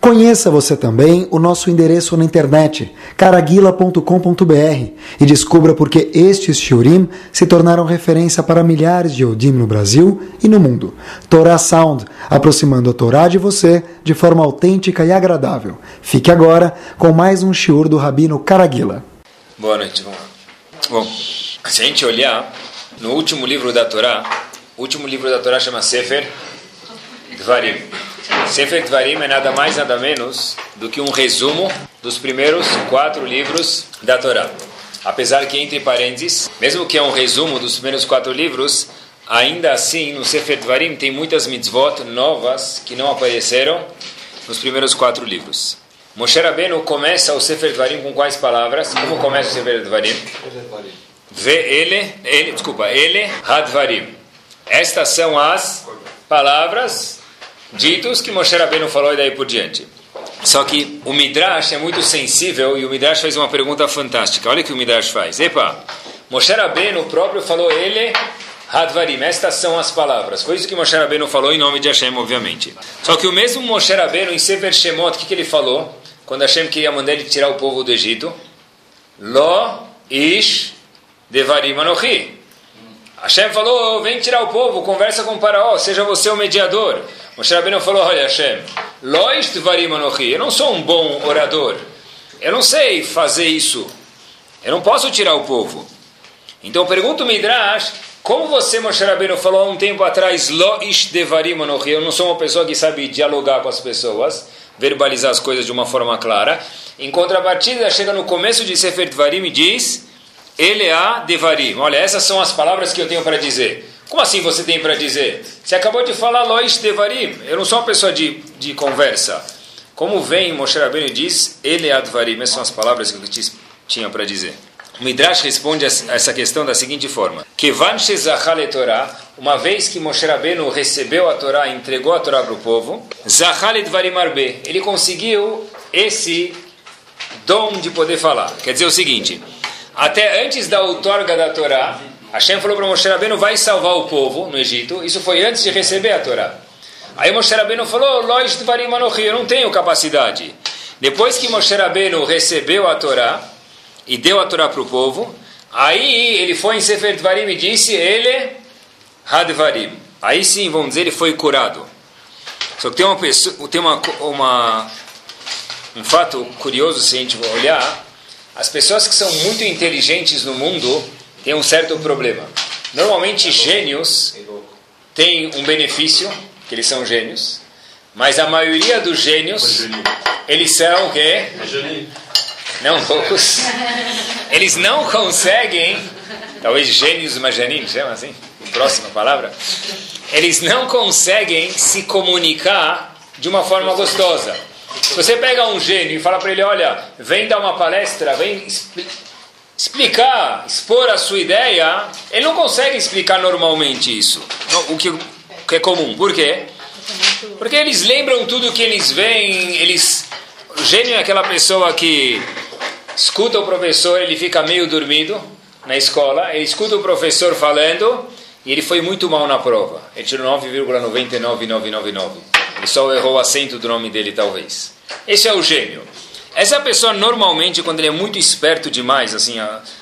Conheça você também o nosso endereço na internet, caraguila.com.br, e descubra por que estes shiurim se tornaram referência para milhares de Yodim no Brasil e no mundo. Torah Sound, aproximando a Torá de você de forma autêntica e agradável. Fique agora com mais um shiur do Rabino Caraguila. Boa noite, vamos lá. Bom, se a gente olhar no último livro da Torá, o último livro da Torá chama Sefer Dvarim. Sefer Dvarim é nada mais nada menos do que um resumo dos primeiros quatro livros da Torá. Apesar que entre parênteses, mesmo que é um resumo dos primeiros quatro livros, ainda assim no Sefer Dvarim tem muitas mitzvot novas que não apareceram nos primeiros quatro livros. Moshe Rabbeinu começa o Sefer Dvarim com quais palavras? Como começa o Sefer Dvarim? Ve ele, ele, desculpa, ele Hadvarim. Estas são as palavras ditos que Moshe Rabbeinu falou e daí por diante. Só que o Midrash é muito sensível e o Midrash faz uma pergunta fantástica. Olha o que o Midrash faz. Epa, Moshe Rabbeinu próprio falou ele Hadvarim, estas são as palavras. Foi isso que Moshe Rabbeinu falou em nome de Hashem, obviamente. Só que o mesmo Moshe Rabbeinu em Sefer Shemot, o que, que ele falou? Quando Hashem queria mandar ele tirar o povo do Egito. Lo ish devarim anochi. Hashem falou, vem tirar o povo, conversa com o faraó, seja você o mediador. Moshe Rabbeinu falou, olha Hashem, lois devarim anochi, eu não sou um bom orador. Eu não sei fazer isso. Eu não posso tirar o povo. Então pergunta o Midrash, como você, Moshe Rabbeinu, falou há um tempo atrás, lo ish devarim anochi, eu não sou uma pessoa que sabe dialogar com as pessoas verbalizar as coisas de uma forma clara. Em contrapartida, chega no começo de Sefer Dvarim e diz: Eleá Devarim. Olha, essas são as palavras que eu tenho para dizer. Como assim você tem para dizer? Você acabou de falar Loish Devarim. Eu não sou uma pessoa de, de conversa. Como vem Moshe Rabbeinu diz Eleá Devarim. Essas são as palavras que eu tinha para dizer. O Midrash responde a essa questão da seguinte forma: Kevan Torah, uma vez que Moshe Rabbeinu recebeu a Torá entregou a Torá para o povo, Zachalet Varimarbe, ele conseguiu esse dom de poder falar. Quer dizer o seguinte: até antes da outorga da Torá, Hashem falou para Moshe Rabbeinu: vai salvar o povo no Egito. Isso foi antes de receber a Torá. Aí Moshe Rabbeinu falou: eu não tenho capacidade. Depois que Moshe Rabbeinu recebeu a Torá, e deu a Torá para o povo. Aí ele foi em Sefer Dvarim e disse, ele Hadvarim. Aí sim, vamos dizer, ele foi curado. Só que tem uma pessoa, tem uma, uma um fato curioso se a gente olhar, as pessoas que são muito inteligentes no mundo têm um certo problema. Normalmente gênios têm um benefício, que eles são gênios, mas a maioria dos gênios, eles são o quê? não loucos, eles não conseguem, talvez gênios imagininos, chama assim, próxima palavra, eles não conseguem se comunicar de uma forma gostosa. Se você pega um gênio e fala para ele, olha, vem dar uma palestra, vem explicar, expor a sua ideia, ele não consegue explicar normalmente isso, o que, que é comum. Por quê? Porque eles lembram tudo que eles veem, eles... O gênio é aquela pessoa que escuta o professor, ele fica meio dormido na escola, ele escuta o professor falando e ele foi muito mal na prova. Ele tirou 9,99999. Ele só errou o acento do nome dele, talvez. Esse é o gênio. Essa pessoa, normalmente, quando ele é muito esperto demais, assim,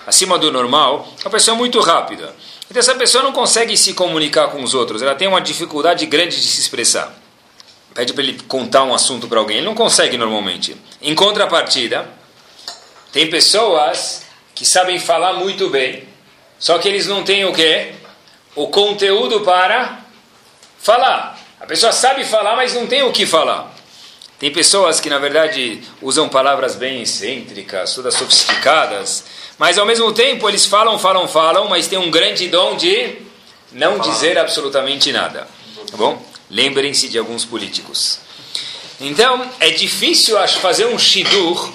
acima do normal, é uma pessoa muito rápida. Então, essa pessoa não consegue se comunicar com os outros, ela tem uma dificuldade grande de se expressar. Pede para ele contar um assunto para alguém, ele não consegue normalmente. Em contrapartida, tem pessoas que sabem falar muito bem, só que eles não têm o quê? O conteúdo para falar. A pessoa sabe falar, mas não tem o que falar. Tem pessoas que, na verdade, usam palavras bem excêntricas, todas sofisticadas, mas ao mesmo tempo eles falam, falam, falam, mas tem um grande dom de não dizer absolutamente nada. Tá bom? Lembrem-se de alguns políticos. Então, é difícil fazer um shidur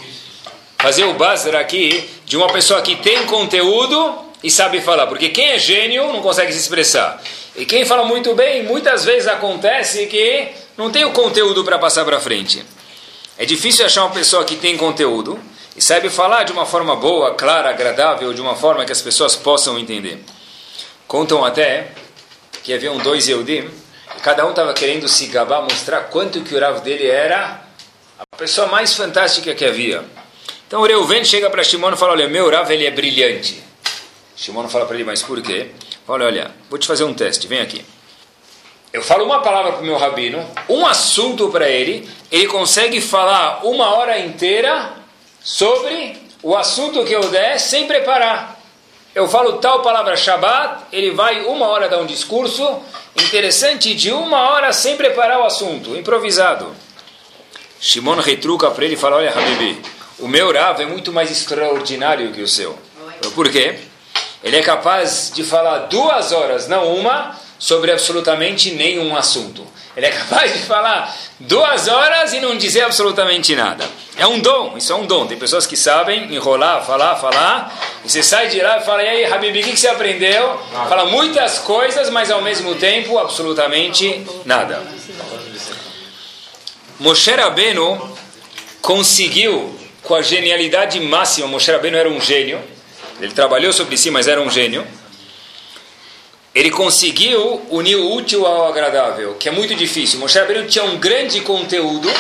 fazer o buzzer aqui de uma pessoa que tem conteúdo e sabe falar. Porque quem é gênio não consegue se expressar. E quem fala muito bem, muitas vezes acontece que não tem o conteúdo para passar para frente. É difícil achar uma pessoa que tem conteúdo e sabe falar de uma forma boa, clara, agradável, de uma forma que as pessoas possam entender. Contam até que haviam dois Eudim, e cada um estava querendo se gabar, mostrar quanto que o Rav dele era pessoa mais fantástica que havia. Então o Reuven chega para Shimon e fala, olha, meu Rav ele é brilhante. Shimon fala para ele, mas por quê? Fala, olha, vou te fazer um teste, vem aqui. Eu falo uma palavra para o meu rabino, um assunto para ele, ele consegue falar uma hora inteira sobre o assunto que eu der sem preparar. Eu falo tal palavra Shabbat, ele vai uma hora dar um discurso interessante de uma hora sem preparar o assunto, improvisado. Shimon retruca para ele e fala: Olha, Habibi, o meu Rav é muito mais extraordinário que o seu. Por quê? Ele é capaz de falar duas horas, não uma, sobre absolutamente nenhum assunto. Ele é capaz de falar duas horas e não dizer absolutamente nada. É um dom, isso é um dom. Tem pessoas que sabem enrolar, falar, falar, e você sai de lá e fala, e aí, Habib, o que você aprendeu? Fala muitas coisas, mas ao mesmo tempo, absolutamente nada. Moshe Rabbeinu conseguiu, com a genialidade máxima, Moshe Rabbeinu era um gênio, ele trabalhou sobre si, mas era um gênio, ele conseguiu unir o útil ao agradável, que é muito difícil. Moshe Rabbeinu tinha um grande conteúdo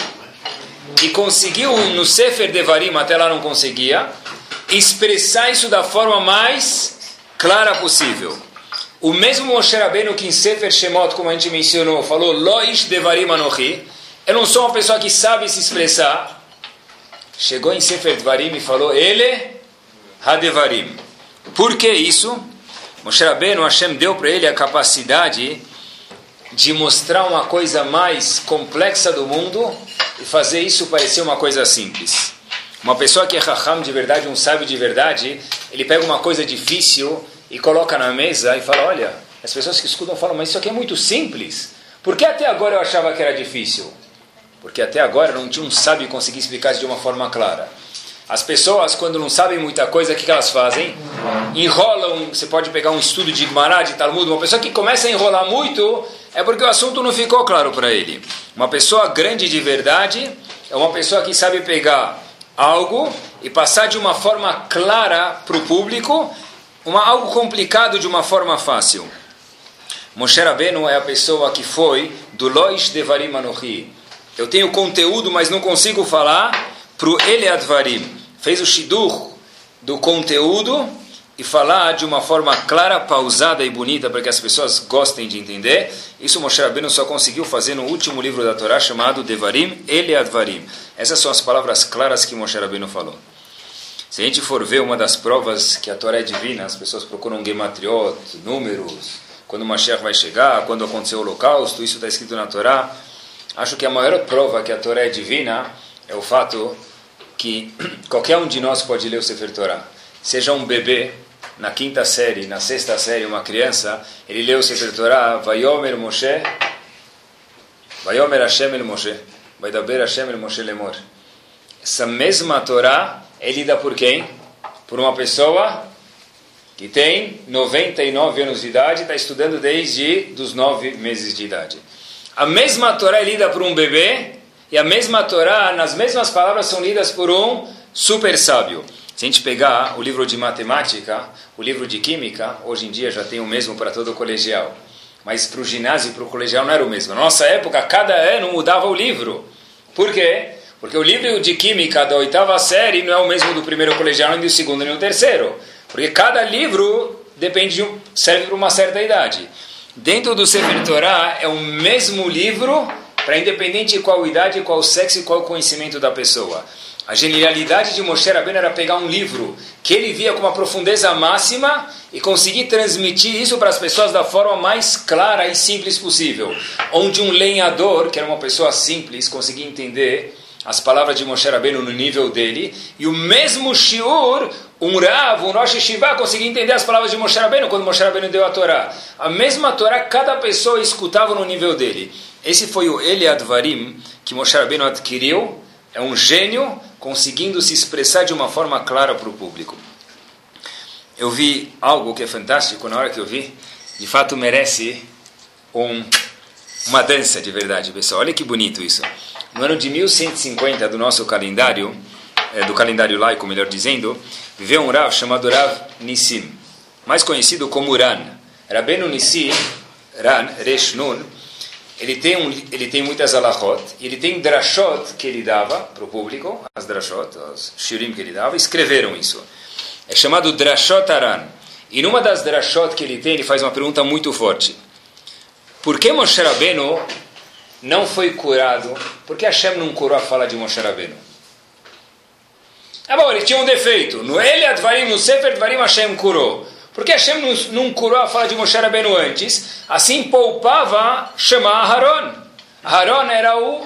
e conseguiu, no Sefer Devarim, até lá não conseguia, expressar isso da forma mais clara possível. O mesmo Moshe Rabbeinu que em Sefer Shemot, como a gente mencionou, falou Loish Devarim Anochi, eu não sou uma pessoa que sabe se expressar. Chegou em Sefer Devarim e falou Ele Hadevarim. Por que isso? Moshe Rabbeinu, Hashem deu para ele a capacidade de mostrar uma coisa mais complexa do mundo e fazer isso parecer uma coisa simples. Uma pessoa que é raham de verdade, um sábio de verdade, ele pega uma coisa difícil e coloca na mesa e fala: Olha, as pessoas que escutam falam, mas isso aqui é muito simples. Por que até agora eu achava que era difícil? Porque até agora não tinha um sábio que conseguia explicar isso de uma forma clara. As pessoas, quando não sabem muita coisa, o que, elas fazem? Enrolam. Você pode pegar um estudo de Gemara, de Talmud. Uma pessoa que começa a enrolar muito é porque o assunto não ficou claro para ele. Uma pessoa grande de verdade é uma pessoa que sabe pegar algo e passar de uma forma clara para o público, uma, algo complicado de uma forma fácil. Moshe Rabbeinu é a pessoa que foi do Loish Devarim Anohi. Eu tenho conteúdo, mas não consigo falar para o Eleadvarim. Fez o shidur do conteúdo e falar de uma forma clara, pausada e bonita para que as pessoas gostem de entender. Isso Moshe Rabbeinu só conseguiu fazer no último livro da Torá chamado Devarim Eleadvarim. Essas são as palavras claras que Moshe Rabbeinu falou. Se a gente for ver uma das provas que a Torá é divina, as pessoas procuram gematriot, números, quando o vai chegar, quando aconteceu o holocausto, isso está escrito na Torá. Acho que a maior prova que a Torá é divina é o fato que qualquer um de nós pode ler o Sefer Torah. Seja um bebê, na quinta série, na sexta série, uma criança, ele lê o Sefer Torah, Vayomer Moshe, Vayomer Hashem el Moshe, Vaidaber Hashem el Moshe lemor. Essa mesma Torá é lida por quem? Por uma pessoa que tem 99 anos de idade está estudando desde dos 9 meses de idade. A mesma Torá é lida por um bebê e a mesma Torá, nas mesmas palavras, são lidas por um super sábio. Se a gente pegar o livro de matemática, o livro de química, hoje em dia já tem o mesmo para todo o colegial. Mas para o ginásio e para o colegial não era o mesmo. Na nossa época, cada ano mudava o livro. Por quê? Porque o livro de química da oitava série não é o mesmo do primeiro colegial, nem do segundo, nem do terceiro. Porque cada livro depende de um, serve para uma certa idade. Dentro do Sefer Torah é o mesmo livro para independente de qual idade, qual sexo e qual conhecimento da pessoa. A genialidade de Moshe Rabbeinu era pegar um livro que ele via com uma profundeza máxima e conseguir transmitir isso para as pessoas da forma mais clara e simples possível. Onde um lenhador, que era uma pessoa simples, conseguia entender as palavras de Moshe Rabbeinu no nível dele, e o mesmo Shiur, um Rav, um Rosh Shiva, conseguia entender as palavras de Moshe Rabbeinu quando Moshe Rabbeinu deu a Torá. A mesma Torá, cada pessoa escutava no nível dele. Esse foi o Eliadvarim que Moshe Rabbeinu adquiriu, é um gênio conseguindo se expressar de uma forma clara para o público. Eu vi algo que é fantástico na hora que eu vi, de fato merece um, uma dança de verdade, pessoal. Olha que bonito isso. No ano de 1150 do nosso calendário, é, do calendário laico, melhor dizendo, viveu um Rav chamado Rav Nissim, mais conhecido como Ran. Rabenu Nissim, Ran, Resh Nun, ele tem, um, ele tem muitas alahot, e ele tem drashot que ele dava para o público, as drashot, os shirim que ele dava, escreveram isso. É chamado Drashot Aran. E numa das drashot que ele tem, ele faz uma pergunta muito forte. Por que Moshe Rabbeinu não foi curado? Por que Hashem não curou a fala de Moshe Rabbeinu? É bom, ele tinha um defeito. No Ele Advarim, no Sefer Advarim, Hashem curou. Por que Hashem não, não curou a fala de Moshe Rabbeinu antes? Assim poupava chamar Haron. Haron era o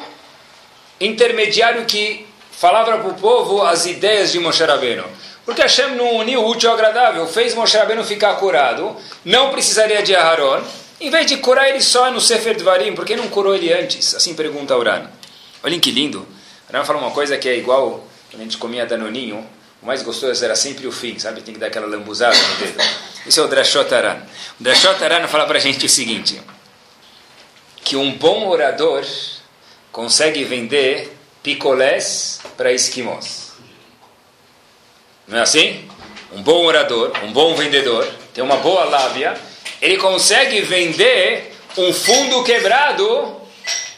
intermediário que falava para o povo as ideias de Moshe Rabbeinu. Porque Hashem não uniu o útil ao agradável, fez Moshe Rabbeinu ficar curado, não precisaria de Aharon, em vez de curar ele só no Sefer Dvarim, por que não curou ele antes? Assim pergunta Uran. Olhem que lindo. Uran fala uma coisa que é igual quando a gente comia danoninho, o mais gostoso era sempre o fim, sabe? Tem que dar aquela lambuzada no dedo. Isso é o Drashot Aran. O Drashot Aran fala para a gente o seguinte, que um bom orador consegue vender picolés para esquimós. Não é assim? Um bom orador, um bom vendedor, tem uma boa lábia, ele consegue vender um fundo quebrado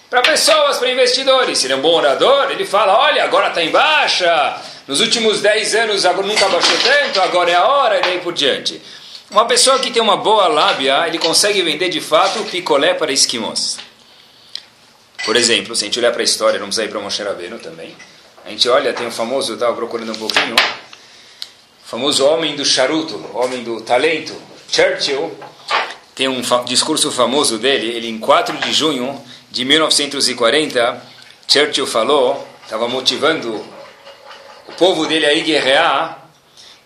para pessoas, para investidores. Se ele é um bom orador, ele fala: olha, agora está em baixa, nos últimos 10 anos nunca baixou tanto, agora é a hora, e daí por diante. Uma pessoa que tem uma boa lábia, ele consegue vender de fato picolé para esquimós. Por exemplo, se a gente olhar para a história, não precisa ir para Moshe Rabbeinu também. A gente olha, tem o um famoso, eu estava procurando um pouquinho, famoso homem do charuto, homem do talento, Churchill, tem um fa discurso famoso dele, ele em 4 de junho de 1940, Churchill falou, estava motivando o povo dele a ir guerrear,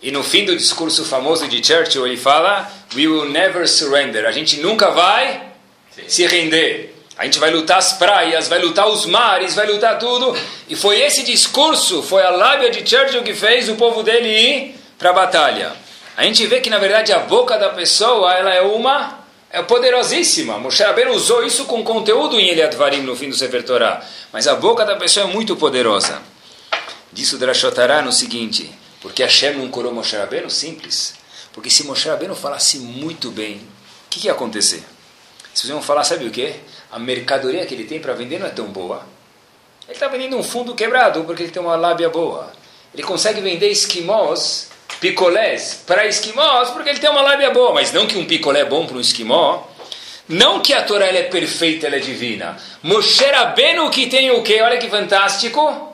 e no fim do discurso famoso de Churchill ele fala, we will never surrender, a gente nunca vai Sim. se render. A gente vai lutar as praias, vai lutar os mares, vai lutar tudo. E foi esse discurso, foi a lábia de Churchill que fez o povo dele ir para a batalha. A gente vê que na verdade a boca da pessoa ela é uma é poderosíssima. Moshe Rabbeinu usou isso com conteúdo em Eliad Varim no fim do Sefer Torah. Mas a boca da pessoa é muito poderosa. Disso Drashotará no seguinte, porque Hashem não curou Moshe Rabbeinu? Simples. Porque se Moshe Rabbeinu falasse muito bem, o que, que ia acontecer? Vocês vão falar, sabe o que? A mercadoria que ele tem para vender não é tão boa. Ele está vendendo um fundo quebrado porque ele tem uma lábia boa. Ele consegue vender esquimós picolés para esquimós porque ele tem uma lábia boa, mas não que um picolé é bom para um esquimó. Não que a Torá é perfeita, ela é divina. Moshe Rabbeinu que tem o quê? Olha que fantástico.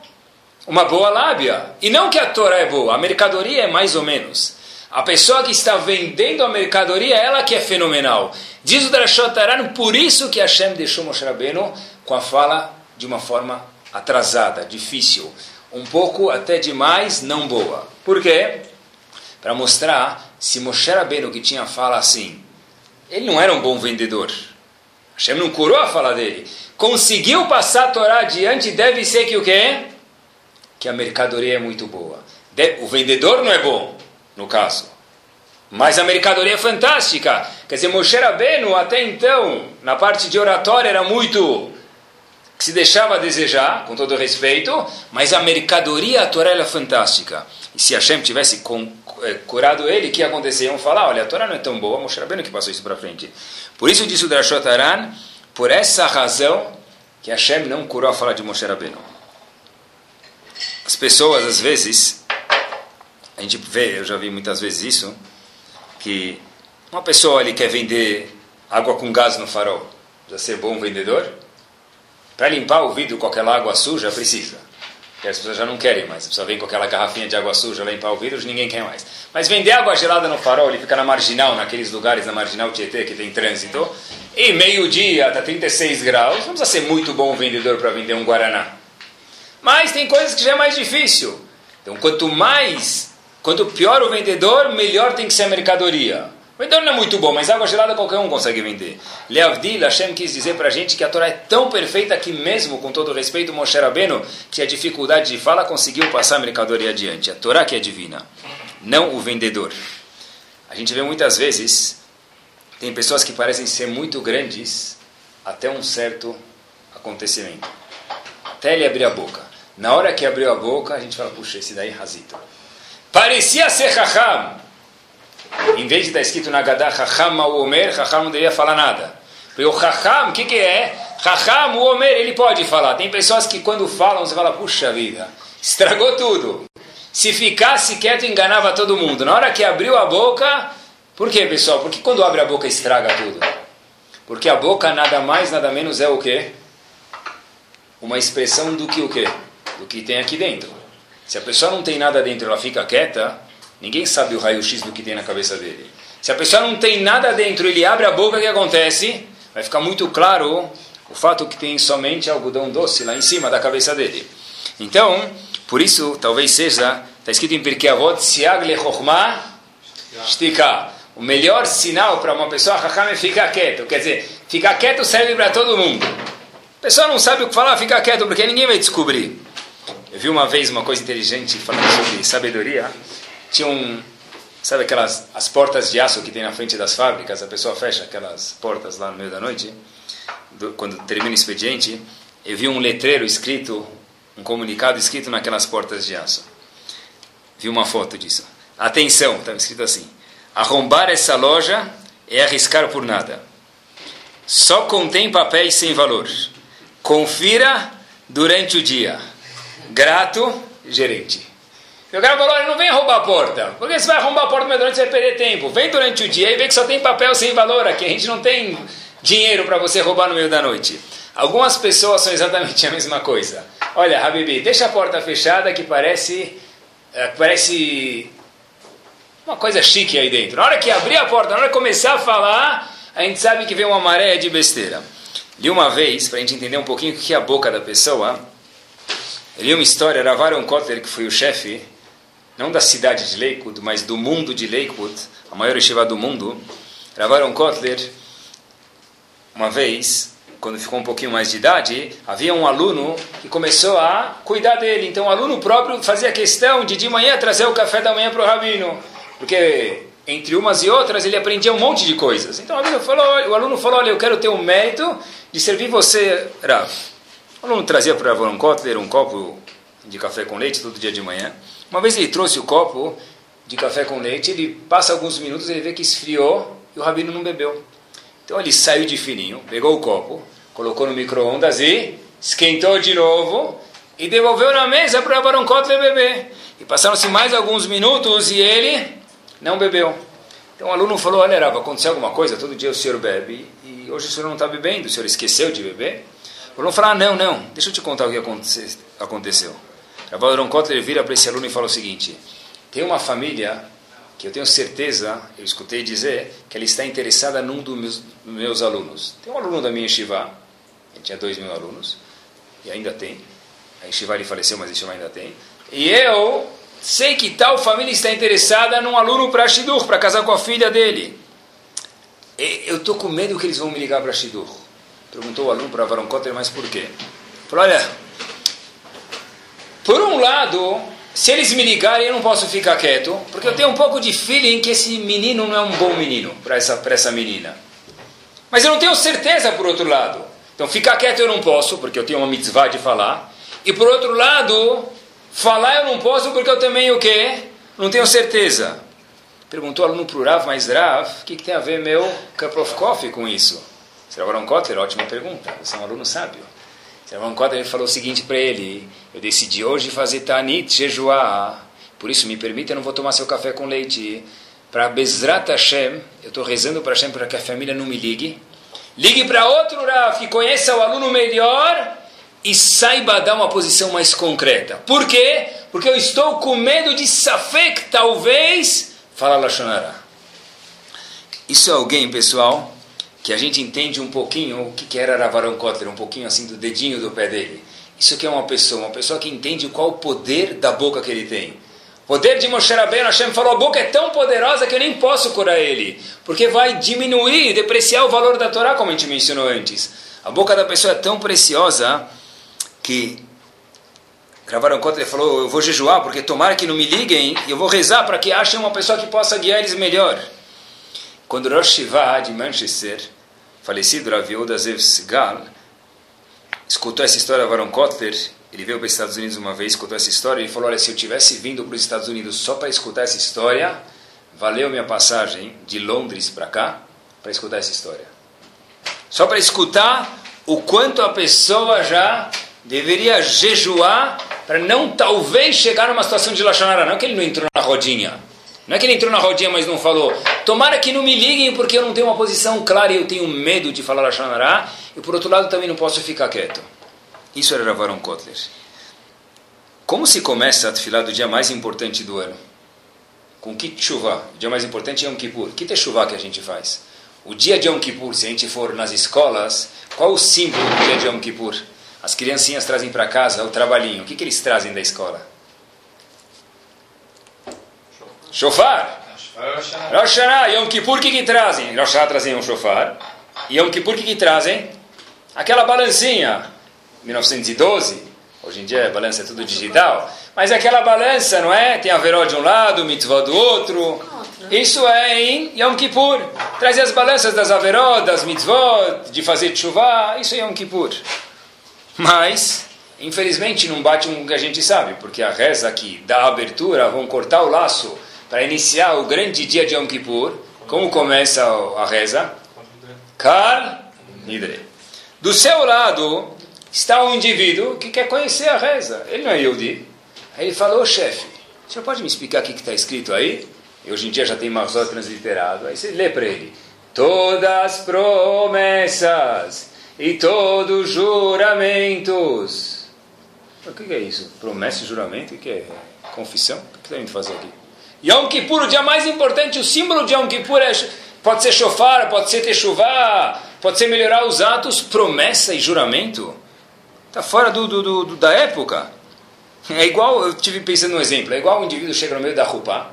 Uma boa lábia. E não que a Torá é boa, a mercadoria é mais ou menos. A pessoa que está vendendo a mercadoria, ela que é fenomenal. Diz o Drashot Aran, por isso que Hashem deixou Moshe Rabbeinu com a fala de uma forma atrasada, difícil. Um pouco até demais, não boa. Por quê? para mostrar se Moshe Rabbeinu, que tinha fala assim, ele não era um bom vendedor. Hashem não curou a fala dele. Conseguiu passar a Torá adiante, deve ser que o quê? Que a mercadoria é muito boa. O vendedor não é bom, no caso. Mas a mercadoria é fantástica. Quer dizer, Moshe Rabbeinu, até então, na parte de oratória, era muito que se deixava a desejar, com todo respeito, mas a mercadoria, a Torá, é fantástica. E se Hashem tivesse com, é, curado ele, o que ia acontecer? Iam falar, olha, a Torá não é tão boa, Moshe Rabbeinu que passou isso para frente. Por isso disse o Drashot Aran, por essa razão que Hashem não curou a fala de Moshe Rabbeinu. As pessoas, às vezes, a gente vê, eu já vi muitas vezes isso, que uma pessoa ele quer vender água com gás no farol, precisa ser bom vendedor, para limpar o vidro com aquela água suja, precisa. Porque as pessoas já não querem mais. A pessoa vem com aquela garrafinha de água suja limpar o vidro, ninguém quer mais. Mas vender água gelada no farol, ele fica na marginal, naqueles lugares na marginal Tietê que tem trânsito, e meio-dia, está 36 graus, não precisa ser muito bom vendedor para vender um Guaraná. Mas tem coisas que já é mais difícil. Então, quanto mais, quanto pior o vendedor, melhor tem que ser a mercadoria. O vendedor não é muito bom, mas água gelada qualquer um consegue vender. Leavdil, Hashem quis dizer para a gente que a Torá é tão perfeita que mesmo, com todo respeito, Moshe Rabbeinu, que a dificuldade de fala, conseguiu passar a mercadoria adiante. A Torá que é divina, não o vendedor. A gente vê muitas vezes, tem pessoas que parecem ser muito grandes até um certo acontecimento. Até ele abrir a boca. Na hora que abriu a boca, a gente fala, puxa, esse daí é razito. Parecia ser Raham, em vez de estar escrito na Gadá, Chacham Omer, Chacham não deveria falar nada. Porque o Chacham, o que, que é? Raham, o Omer, ele pode falar. Tem pessoas que quando falam, você fala, puxa vida, estragou tudo. Se ficasse quieto, enganava todo mundo. Na hora que abriu a boca, por quê, pessoal? Porque quando abre a boca estraga tudo? Porque a boca nada mais, nada menos é o quê? Uma expressão do que o quê? Do que tem aqui dentro. Se a pessoa não tem nada dentro, ela fica quieta, ninguém sabe o raio-x do que tem na cabeça dele. Se a pessoa não tem nada dentro, ele abre a boca, o que acontece? Vai ficar muito claro o fato que tem somente algodão doce lá em cima da cabeça dele. Então, por isso, talvez seja, está escrito em Pirkei Avot, Siag lechokma shtika. O melhor sinal para uma pessoa Hakam é ficar quieto. Quer dizer, ficar quieto serve para todo mundo. A pessoa não sabe o que falar, fica quieto, porque ninguém vai descobrir. Eu vi uma vez uma coisa inteligente falando sobre sabedoria. Tinha um, sabe aquelas as portas de aço que tem na frente das fábricas, a pessoa fecha aquelas portas lá no meio da noite do, quando termina o expediente, eu vi um letreiro escrito, um comunicado escrito naquelas portas de aço. Vi uma foto disso. Atenção, estava escrito assim: arrombar essa loja é arriscar por nada. Só contém papéis sem valor. Confira durante o dia. Grato, gerente. O cara falou: não vem roubar a porta. Porque você vai arrombar a porta, mas durante você vai perder tempo. Vem durante o dia e vê que só tem papel sem valor aqui. A gente não tem dinheiro para você roubar no meio da noite. Algumas pessoas são exatamente a mesma coisa. Olha, Habibi, deixa a porta fechada que parece, é, parece uma coisa chique aí dentro. Na hora que abrir a porta, na hora que começar a falar, a gente sabe que vem uma maré de besteira. Li uma vez, para a gente entender um pouquinho o que é a boca da pessoa, eu li uma história, Ravaron Kotler, que foi o chefe, não da cidade de Lakewood, mas do mundo de Lakewood, a maior estiva do mundo, Ravaron Kotler, uma vez, quando ficou um pouquinho mais de idade, havia um aluno que começou a cuidar dele. Então o aluno próprio fazia questão de de manhã trazer o café da manhã para o rabino, porque entre umas e outras ele aprendia um monte de coisas. Então o aluno falou, o aluno falou, olha, eu quero ter o mérito de servir você, Rav. O aluno trazia para Avon Kotler um copo de café com leite todo dia de manhã. Uma vez ele trouxe o copo de café com leite, ele passa alguns minutos, ele vê que esfriou e o rabino não bebeu. Então ele saiu de fininho, pegou o copo, colocou no micro-ondas e esquentou de novo e devolveu na mesa para Baron Kotler beber. E passaram-se mais alguns minutos e ele não bebeu. Então o aluno falou, olha Rava, aconteceu alguma coisa? Todo dia o senhor bebe e hoje o senhor não está bebendo, o senhor esqueceu de beber? Aluno falou, ah, não, não, deixa eu te contar o que aconteceu. O Baron Kotler vira para esse aluno e fala o seguinte, tem uma família que eu tenho certeza, eu escutei dizer, que ela está interessada num dos meus, meus alunos. Tem um aluno da minha Yeshiva, ele tinha dois mil alunos, e ainda tem. A Yeshiva ele faleceu, mas a Yeshiva ainda tem. E eu sei que tal família está interessada num aluno para Shidur, para casar com a filha dele. E eu estou com medo que eles vão me ligar para Shidur. Perguntou o aluno para Varon Kotter, mas por quê? Falou, olha, por um lado, se eles me ligarem, eu não posso ficar quieto, porque eu tenho um pouco de feeling que esse menino não é um bom menino para essa, essa menina. Mas eu não tenho certeza por outro lado. Então, ficar quieto eu não posso, porque eu tenho uma mitzvah de falar. E por outro lado, falar eu não posso, porque eu também o quê? Não tenho certeza. Perguntou o aluno para o Rav, mas Rav, o que, que, tem a ver meu cup of coffee com isso? Será um Kotler? Ótima pergunta. Você é um aluno sábio. Será Kotler falou o seguinte para ele: eu decidi hoje fazer Tanit, jejuar. Por isso, me permita, eu não vou tomar seu café com leite. Para Bezrat Hashem, eu estou rezando para Hashem para que a família não me ligue. Ligue para outro Rav que conheça o aluno melhor e saiba dar uma posição mais concreta. Por quê? Porque eu estou com medo de Safek, talvez, fala Lashonara. Isso é alguém, pessoal, que a gente entende um pouquinho o que era Ravaron Kotler, um pouquinho assim do dedinho do pé dele. Isso aqui é uma pessoa, uma pessoa que entende qual o poder da boca que ele tem. Poder de Moshe Rabbeinu, Hashem falou, a boca é tão poderosa que eu nem posso curar ele, porque vai diminuir, depreciar o valor da Torá, como a gente mencionou antes. A boca da pessoa é tão preciosa que Gravaram contra falou, eu vou jejuar, porque tomara que não me liguem, eu vou rezar para que achem uma pessoa que possa guiar eles melhor. Quando Rosh Shiva de Manchester, falecido Rav Yehuda Zev Segal, escutou essa história de Varon Kotler, ele veio para os Estados Unidos uma vez, escutou essa história, ele falou, olha, se eu tivesse vindo para os Estados Unidos só para escutar essa história, valeu minha passagem de Londres para cá, para escutar essa história. Só para escutar o quanto a pessoa já deveria jejuar para não talvez chegar numa situação de Lachonara. Não que ele não entrou na rodinha. Não é que ele entrou na rodinha, mas não falou. Tomara que não me liguem porque eu não tenho uma posição clara e eu tenho medo de falar Lachonara. E por outro lado também não posso ficar quieto. Isso era Ravaron Kotler. Como se começa a tefilá do dia mais importante do ano? Com que chuva? O dia mais importante é Yom Kippur. Que chuva que a gente faz? O dia de Yom Kippur, se a gente for nas escolas, qual o símbolo do dia de Yom Kippur? As criancinhas trazem para casa o trabalhinho. O que, que eles trazem da escola? Shofar. Rosh Hashanah. Yom Kippur, o que, que trazem? Rosh Hashanah trazem um shofar. Yom Kippur, o que, que trazem? Aquela balancinha. 1912. Hoje em dia a balança é tudo digital. Mas aquela balança, não é? Tem a veró de um lado, mitzvah do outro. Isso é em Yom Kippur. Trazer as balanças das averó, das mitzvot, de fazer chuva. Isso é Yom Kippur. Mas, infelizmente, não bate com o que a gente sabe, porque a reza aqui da abertura, vão cortar o laço para iniciar o grande dia de Yom Kippur. Como começa a reza? Kal Nidre. Do seu lado está um indivíduo que quer conhecer a reza. Ele não é Yehudi. Aí ele falou, chefe, o senhor pode me explicar o que está escrito aí? E hoje em dia já tem Marzó transliterado. Aí você lê para ele. Todas promessas e todos juramentos. O que é isso? Promessa e juramento? O que é? Confissão? O que está indo fazer aqui? Yom Kippur, o dia mais importante, o símbolo de Yom Kippur é, pode ser shofar, pode ser techuvá, pode ser melhorar os atos, promessa e juramento. Está fora do, do, do, da época. É igual, eu tive pensando num exemplo, é igual um indivíduo chega no meio da roupa,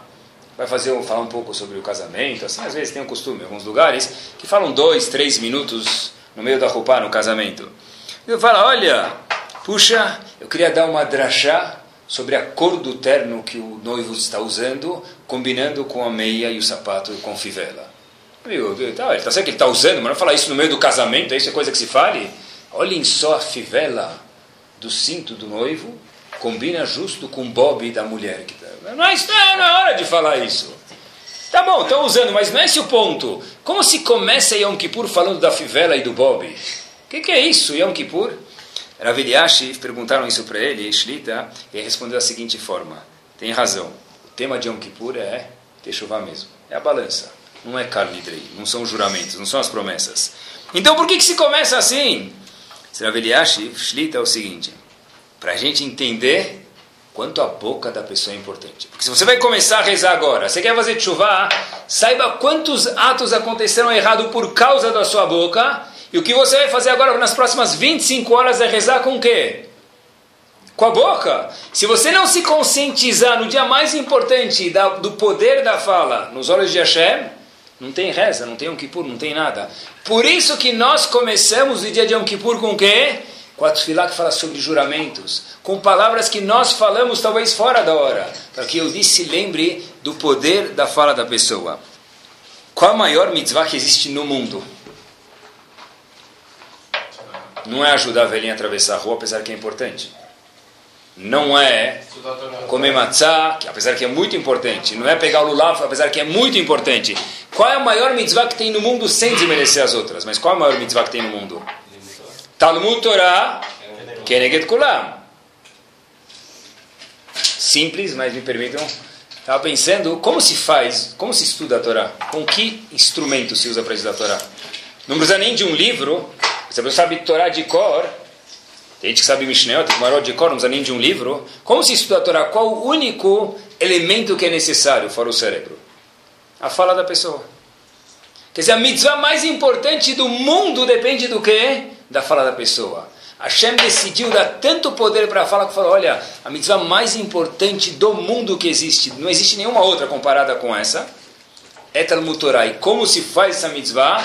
vai fazer falar um pouco sobre o casamento, assim, às vezes tem um costume em alguns lugares, que falam dois, três minutos no meio da roupa, no casamento. Eu falo, olha, puxa, eu queria dar uma drachá sobre a cor do terno que o noivo está usando, combinando com a meia e o sapato com fivela. Amigo, tá, ele está certo que ele está usando, mas não falar isso no meio do casamento, isso é coisa que se fale. Olhem só a fivela do cinto do noivo, combina justo com o bob da mulher. Que tá, não, é, não é hora de falar isso. Tá bom, estão usando, mas não é esse o ponto. Como se começa Yom Kippur falando da fivela e do Bob? O que, que, é isso, Yom Kippur? Rav Eliashi, perguntaram isso para ele, Shlita, e ele respondeu da seguinte forma: tem razão, o tema de Yom Kippur é Teshuvah mesmo, é a balança, não é carne não são juramentos, não são as promessas. Então por que, que se começa assim? Rav Eliashi, Shlita, é o seguinte: para a gente entender quanto a boca da pessoa é importante. Porque se você vai começar a rezar agora, você quer fazer chuva, saiba quantos atos aconteceram errado por causa da sua boca, e o que você vai fazer agora nas próximas 25 horas é rezar com o quê? Com a boca. Se você não se conscientizar no dia mais importante da, do poder da fala nos olhos de Hashem, não tem reza, não tem um Kippur, não tem nada. Por isso que nós começamos o dia de Yom Kippur com o quê? com a Tfilá que fala sobre juramentos, com palavras que nós falamos talvez fora da hora, para que eu disse lembre do poder da fala da pessoa. Qual a maior mitzvah que existe no mundo? Não é ajudar a velhinha a atravessar a rua, apesar que é importante. Não é comer matzá, apesar que é muito importante. Não é pegar o lulav, apesar que é muito importante. Qual é a maior mitzvah que tem no mundo sem desmerecer as outras? Mas qual é a maior mitzvah que tem no mundo? Talmud Torah Keneget Kulam. Simples, mas me permitam. Estava pensando como se faz, como se estuda a Torá, com que instrumento se usa para estudar a Torá. Não precisa nem de um livro, se você sabe Torá de cor, tem gente que sabe Mishneh, tem Marot de cor, não precisa nem de um livro. Como se estuda a Torá? Qual o único elemento que é necessário fora o cérebro? A fala da pessoa. Quer dizer, a mitzvah mais importante do mundo depende do quê? da fala da pessoa. Hashem decidiu dar tanto poder para a fala que falou: olha, a mitzvah mais importante do mundo que existe, não existe nenhuma outra comparada com essa, é Talmud Torah. E como se faz essa mitzvah?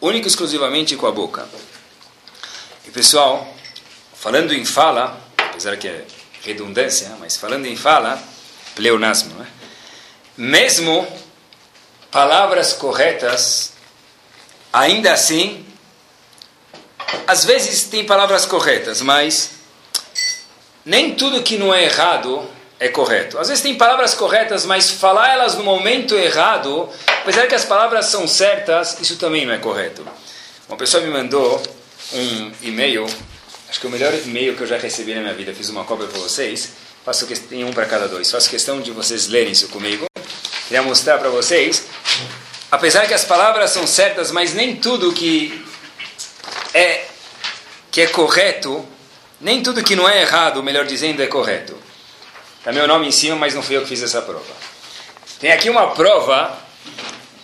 Única e exclusivamente com a boca. E pessoal, falando em fala, apesar que é redundância, mas falando em fala, pleonasmo, né? mesmo palavras corretas, ainda assim às vezes tem palavras corretas, mas nem tudo que não é errado é correto. Às vezes tem palavras corretas, mas falar elas no momento errado, apesar que as palavras são certas, isso também não é correto. Uma pessoa me mandou um e-mail, acho que o melhor e-mail que eu já recebi na minha vida, fiz uma cópia para vocês, faço que tem um para cada dois, faço questão de vocês lerem isso comigo. Queria mostrar para vocês, apesar que as palavras são certas, mas nem tudo que é que é correto, nem tudo que não é errado, melhor dizendo, é correto. Está meu nome em cima, mas não fui eu que fiz essa prova. Tem aqui uma prova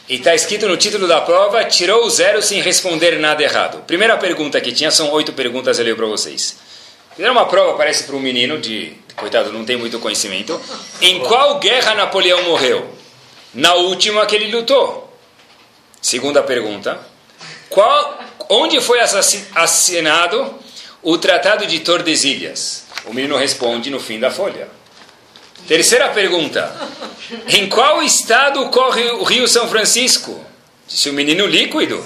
e está escrito no título da prova: tirou o zero sem responder nada errado. Primeira pergunta que tinha, são oito perguntas, eu leio para vocês. Fizeram uma prova, parece para um menino, de coitado, não tem muito conhecimento. Em qual guerra Napoleão morreu? Na última que ele lutou. Segunda pergunta: qual, onde foi assinado o Tratado de Tordesilhas? O menino responde no fim da folha. Terceira pergunta: Em qual estado corre o Rio São Francisco? Disse o menino líquido.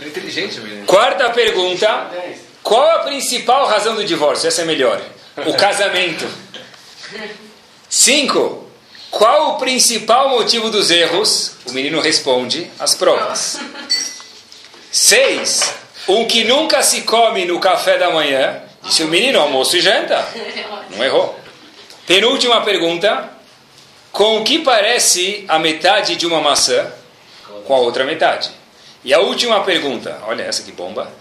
É inteligente, menino. Quarta pergunta: Qual a principal razão do divórcio? Essa é melhor. O casamento. Cinco. Qual o principal motivo dos erros? O menino responde: as provas. Seis. Um que nunca se come no café da manhã. Disse o menino: almoço e janta. Não errou. Penúltima pergunta: com o que parece a metade de uma maçã com a outra metade? E a última pergunta, olha essa que bomba.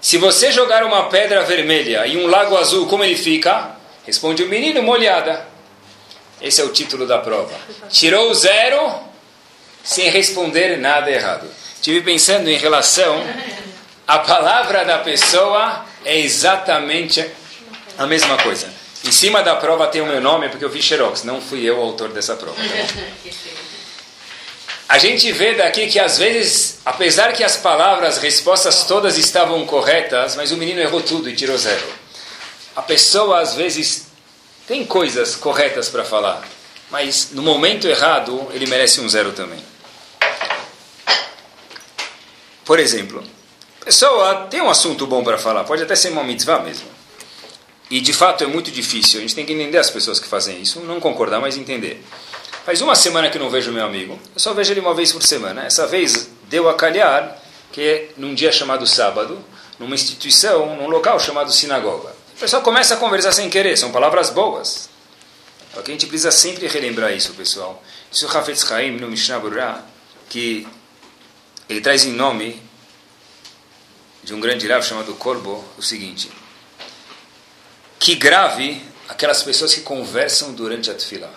Se você jogar uma pedra vermelha em um lago azul, como ele fica? Responde o menino, molhada. Esse é o título da prova. Tirou zero sem responder nada errado. Estive pensando em relação à palavra da pessoa é exatamente a mesma coisa. Em cima da prova tem o meu nome, porque eu vi xerox, não fui eu o autor dessa prova. Tá a gente vê daqui que às vezes, apesar que as palavras, as respostas todas estavam corretas, mas o menino errou tudo e tirou zero. A pessoa às vezes tem coisas corretas para falar, mas no momento errado ele merece um zero também. Por exemplo, a pessoa tem um assunto bom para falar, pode até ser uma mitzvah mesmo. E de fato é muito difícil. A gente tem que entender as pessoas que fazem isso, não concordar, mas entender. Faz uma semana que não vejo meu amigo, eu só vejo ele uma vez por semana. Essa vez deu a calhar que é num dia chamado sábado, numa instituição, num local chamado sinagoga. O pessoal começa a conversar sem querer, são palavras boas. Só que a gente precisa sempre relembrar isso, pessoal. Isso o Hafetz Haim, no Mishnah Burah, que ele traz em nome de um grande Rav chamado Corbo o seguinte que grave aquelas pessoas que conversam durante a tefillah.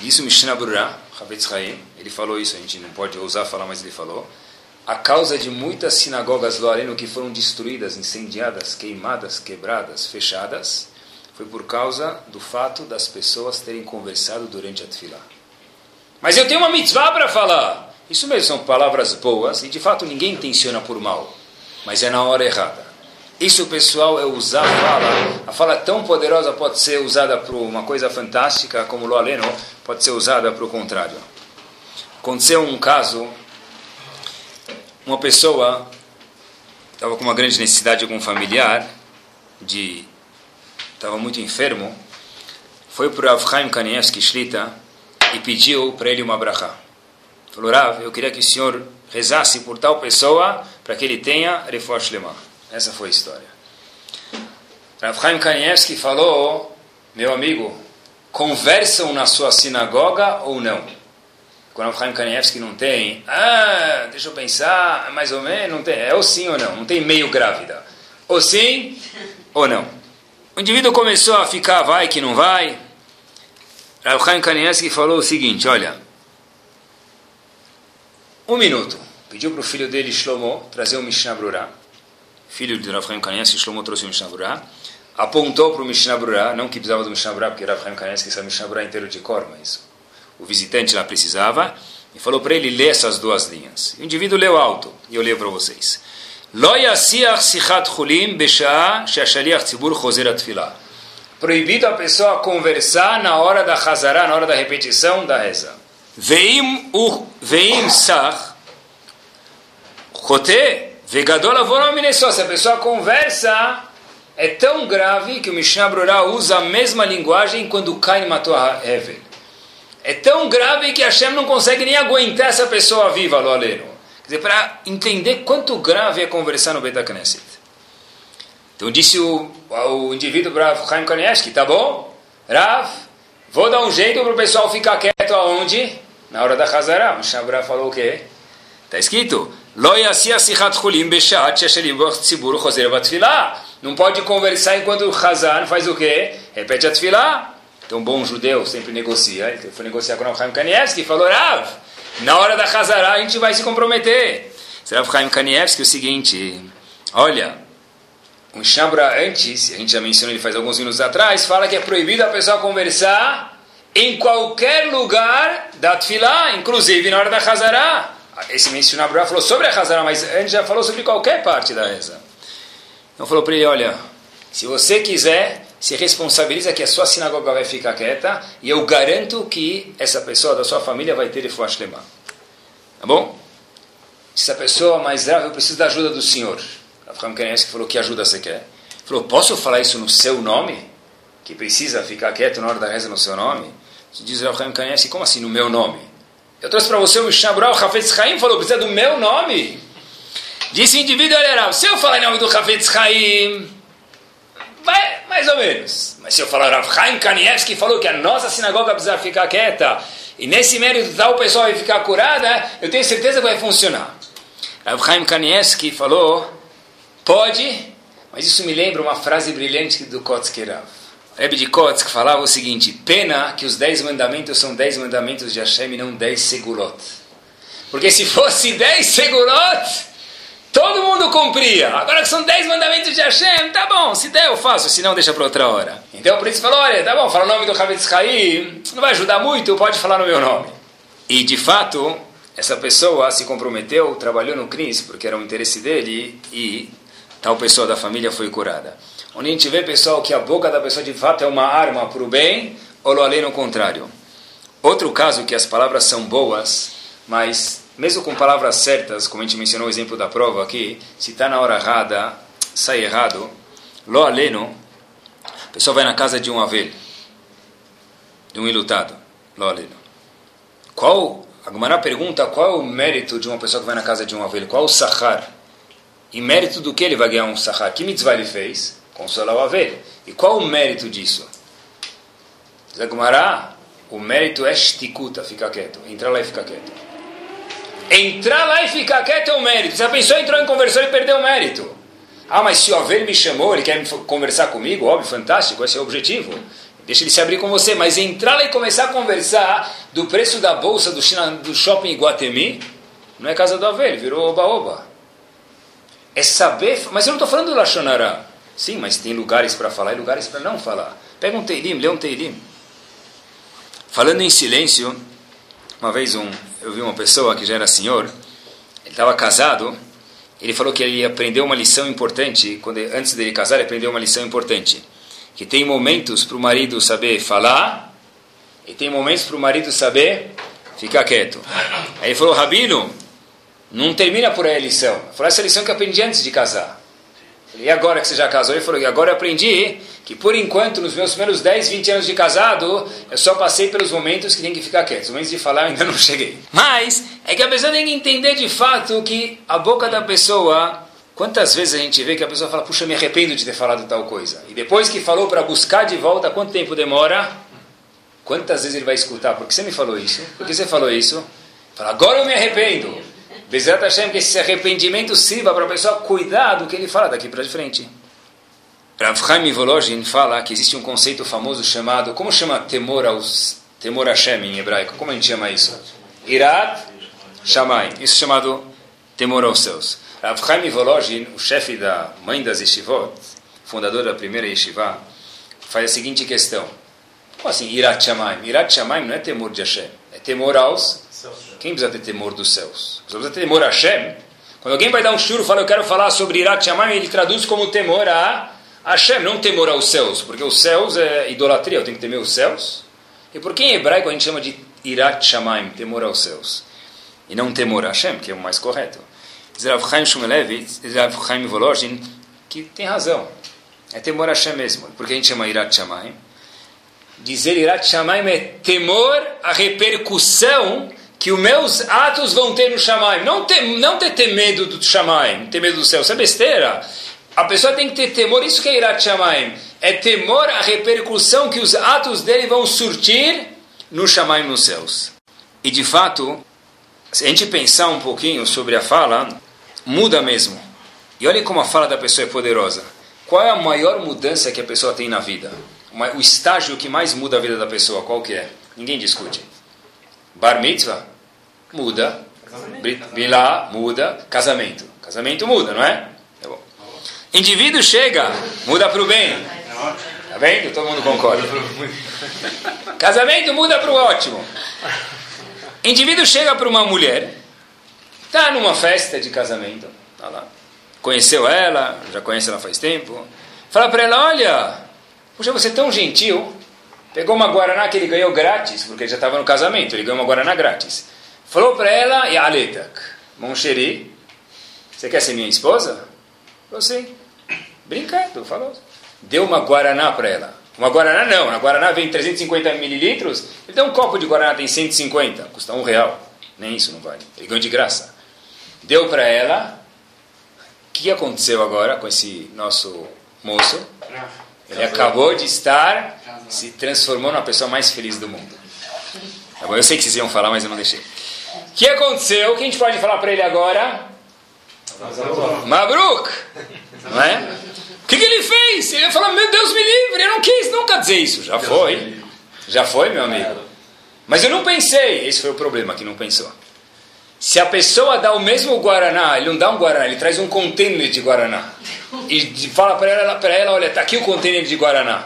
Isso Mishnah Brura, Havetz Haim, ele falou isso, a gente não pode ousar falar, mas ele falou. A causa de muitas sinagogas do Areno que foram destruídas, incendiadas, queimadas, quebradas, fechadas, foi por causa do fato das pessoas terem conversado durante a tefillah. Mas eu tenho uma mitzvah para falar. Isso mesmo, são palavras boas e de fato ninguém intenciona por mal, mas é na hora errada. Isso, pessoal, é usar a fala. A fala tão poderosa pode ser usada para uma coisa fantástica, como o aleno, pode ser usada para o contrário. Aconteceu um caso, uma pessoa estava com uma grande necessidade com um familiar, de estava muito enfermo, foi para Rav Chaim Kanievski Shlita e pediu para ele uma brachá. Falou, Rav, eu queria que o senhor rezasse por tal pessoa para que ele tenha reforço lemar. Essa foi a história. Rav Chaim Kanievski falou, meu amigo, conversam na sua sinagoga ou não? Quando Rav Chaim Kanievski não tem, ah, deixa eu pensar, mais ou menos, não tem, é ou sim ou não, não tem meio grávida. Ou sim ou não. O indivíduo começou a ficar, vai que não vai. Rav Chaim Kanievski falou o seguinte, olha, um minuto. Pediu para o filho dele, Shlomo, trazer o Mishnah Brurah filho de Rav Chaim Shlomo trouxe o Mishnah Berurah, apontou para o Mishnah Berurah, não que precisava do Mishnah Berurah, porque Rav Chaim Kanievski sabe o Mishnah Berurah inteiro de cor, mas o visitante lá precisava, e falou para ele ler essas duas linhas. O indivíduo leu alto, e eu leio para vocês. Lo. Proibido a pessoa conversar na hora da Hazará, na hora da repetição da reza. Veim sach, chote, Vegadol avonominesó, se a pessoa conversa, é tão grave que o Mishnah Brurah usa a mesma linguagem quando Cain matou a Hevel. É tão grave que Hashem não consegue nem aguentar essa pessoa viva, lo aleno. Quer dizer, para entender quanto grave é conversar no Beta Knesset. Então disse o, o indivíduo Rav Chaim Kanievski, tá bom? Rav, vou dar um jeito para o pessoal ficar quieto aonde? Na hora da Hazara. O Shabra falou o quê? Está escrito, não pode conversar enquanto o Hazan faz o quê? Repete a tefilá. Então, um bom judeu sempre negocia. Ele foi negociar com o Rav Kanievski e falou, Rav, na hora da Hazara a gente vai se comprometer. Rav Chaim Kanievski o seguinte, olha, um Shabra antes, a gente já mencionou ele faz alguns minutos atrás, fala que é proibido a pessoa conversar em qualquer lugar da Tfilá, inclusive na hora da Hazara. Esse mencionado falou sobre a Hazara, mas antes já falou sobre qualquer parte da reza. Então falou para ele, olha, se você quiser, se responsabiliza que a sua sinagoga vai ficar quieta e eu garanto que essa pessoa da sua família vai ter Refuash Lema. Tá bom? Se essa pessoa mais grave, eu preciso da ajuda do Senhor. Abraham Kanievski falou, que ajuda você quer? Falou, posso falar isso no seu nome? Que precisa ficar quieto na hora da reza no seu nome? Diz Abraham Kanievski, como assim no meu nome? Eu trouxe para você o Mishnah Brau, o Hafetz Chaim falou, precisa do meu nome? Disse o indivíduo, olha, se eu falar em nome do Hafetz Chaim, vai mais ou menos. Mas se eu falar Rav Chaim Kanievski falou que a nossa sinagoga precisa ficar quieta, e nesse mérito tal pessoa vai ficar curada, eu tenho certeza que vai funcionar. Rav Chaim Kanievski falou Pode, mas isso me lembra uma frase brilhante do Kotzkerav. Rebbe de Kotsk falava o seguinte: pena que os dez mandamentos são dez mandamentos de Hashem e não dez segurot. Porque se fosse dez segurot, todo mundo cumpria. Agora que são dez mandamentos de Hashem, tá bom, se der eu faço, se não deixa para outra hora. Então por isso falou: olha, tá bom, fala o nome do Havetz Haim, não vai ajudar muito, pode falar no meu nome. E de fato, essa pessoa se comprometeu, trabalhou no CRIS, porque era um interesse dele, e tal pessoa da família foi curada. Onde a gente vê, pessoal, que a boca da pessoa de fato é uma arma para o bem, ou lo além no contrário. Outro caso que as palavras são boas, mas mesmo com palavras certas, como a gente mencionou o exemplo da prova aqui, se está na hora errada, sai errado, lo aleno, a pessoa vai na casa de um avelho, de um ilutado, lo aleno. Qual, a Gumara pergunta qual é o mérito de uma pessoa que vai na casa de um avelho, qual o sahar? Em mérito do que ele vai ganhar um sahar? Que mitzvah ele fez? Consolar o avelho. E qual o mérito disso? Zagumará, o mérito é stikuta, ficar quieto. Entrar lá e ficar quieto. Entrar lá e ficar quieto é o mérito. Se a pessoa entrou em conversão e perdeu o mérito. Ah, mas se o avelho me chamou, ele quer conversar comigo, óbvio, fantástico, esse é o objetivo. Deixa ele se abrir com você, mas entrar lá e começar a conversar do preço da bolsa do, do shopping Guatemi, não é casa do avelho, virou oba-oba é saber. Mas eu não estou falando do Lachonará. Sim, mas tem lugares para falar e lugares para não falar. Pega um Teilim, lê um Teilim. Falando em silêncio, uma vez um, eu vi uma pessoa que já era senhor, ele estava casado, ele falou que ele aprendeu uma lição importante, quando antes dele casar, ele aprendeu uma lição importante. Que tem momentos para o marido saber falar, e tem momentos para o marido saber ficar quieto. Aí ele falou, Rabino, não termina por aí a lição. Falou essa lição que eu aprendi antes de casar. E agora que você já casou? Ele falou, e agora eu aprendi que por enquanto, nos meus primeiros 10, 20 anos de casado, eu só passei pelos momentos que tem que ficar quieto. Os momentos de falar eu ainda não cheguei. Mas é que a pessoa tem que entender de fato que a boca da pessoa, quantas vezes a gente vê que a pessoa fala, puxa, me arrependo de ter falado tal coisa. E depois que falou para buscar de volta, quanto tempo demora? Quantas vezes ele vai escutar? Por que você me falou isso? Por que você falou isso? Fala, agora eu me arrependo. Bezerra Hashem, que esse arrependimento sirva para a pessoa cuidar do que ele fala daqui para frente. Rav Chaim Volozhin fala que existe um conceito famoso chamado, como chama temor aos temor Hashem em hebraico? Como a gente chama isso? Irat Shamay. Isso é chamado temor aos céus. Rav Chaim Volozhin, o chefe da mãe das yeshivot, fundador da primeira yeshiva, faz a seguinte questão. Como assim Irat Shamayim? Irat Shamayim não é temor de Hashem, é temor aos quem precisa ter temor dos céus? Precisa ter temor a Hashem. Quando alguém vai dar um shuro e fala, eu quero falar sobre Irat Shamayim, ele traduz como temor a Hashem, não temor aos céus, porque os céus é idolatria, eu tenho que temer os céus. E por que em hebraico a gente chama de Irat Shamayim, temor aos céus? E não temor a Hashem, que é o mais correto. Zerav Chaim Shumelevitz, Zerav Chaim Volozhin, que tem razão. É temor a Hashem mesmo. Por que a gente chama Irat Shamayim? Dizer Irat Shamayim é temor à repercussão que os meus atos vão ter no Shamaim. Não ter, não ter, ter medo do Shamaim, ter medo do céu. Isso é besteira. A pessoa tem que ter temor, isso que é Irat Shamaim. É temor a repercussão que os atos dele vão surtir no Shamaim nos céus. E de fato, se a gente pensar um pouquinho sobre a fala, muda mesmo. E olhem como a fala da pessoa é poderosa. Qual é a maior mudança que a pessoa tem na vida? O estágio que mais muda a vida da pessoa, qual que é? Ninguém discute. Bar mitzvah, muda. Bilá, muda. Casamento. Casamento muda, não é? Tá bom. Indivíduo chega, muda para o bem. Tá vendo? Todo mundo concorda. Casamento muda para o ótimo. Indivíduo chega para uma mulher, está numa festa de casamento, tá lá. conheceu ela, já conhece ela faz tempo, fala para ela, olha, puxa, você é tão gentil, pegou uma Guaraná que ele ganhou grátis, porque ele já estava no casamento, ele ganhou uma Guaraná grátis. Falou para ela, e Aletak, mon chéri, você quer ser minha esposa? Falou sim. Brincando, falou. Deu uma Guaraná para ela. Uma Guaraná não, na Guaraná vem 350 mililitros, ele deu um copo de Guaraná, tem 150, custa um real. Nem isso não vale. Ele ganhou de graça. Deu para ela. O que aconteceu agora com esse nosso moço? Ele acabou de estar, se transformou na pessoa mais feliz do mundo. Tá bom, eu sei que vocês iam falar, mas eu não deixei. O que aconteceu? O que a gente pode falar para ele agora? Mabruk! Não é? O que, que, ele fez? Ele falou, meu Deus me livre, eu não quis nunca dizer isso. Já foi. Já foi, meu amigo. Mas eu não pensei. Esse foi o problema, que não pensou. Se a pessoa dá o mesmo Guaraná, ele não dá um Guaraná, ele traz um container de Guaraná. E fala para ela, para ela, olha, está aqui o container de Guaraná.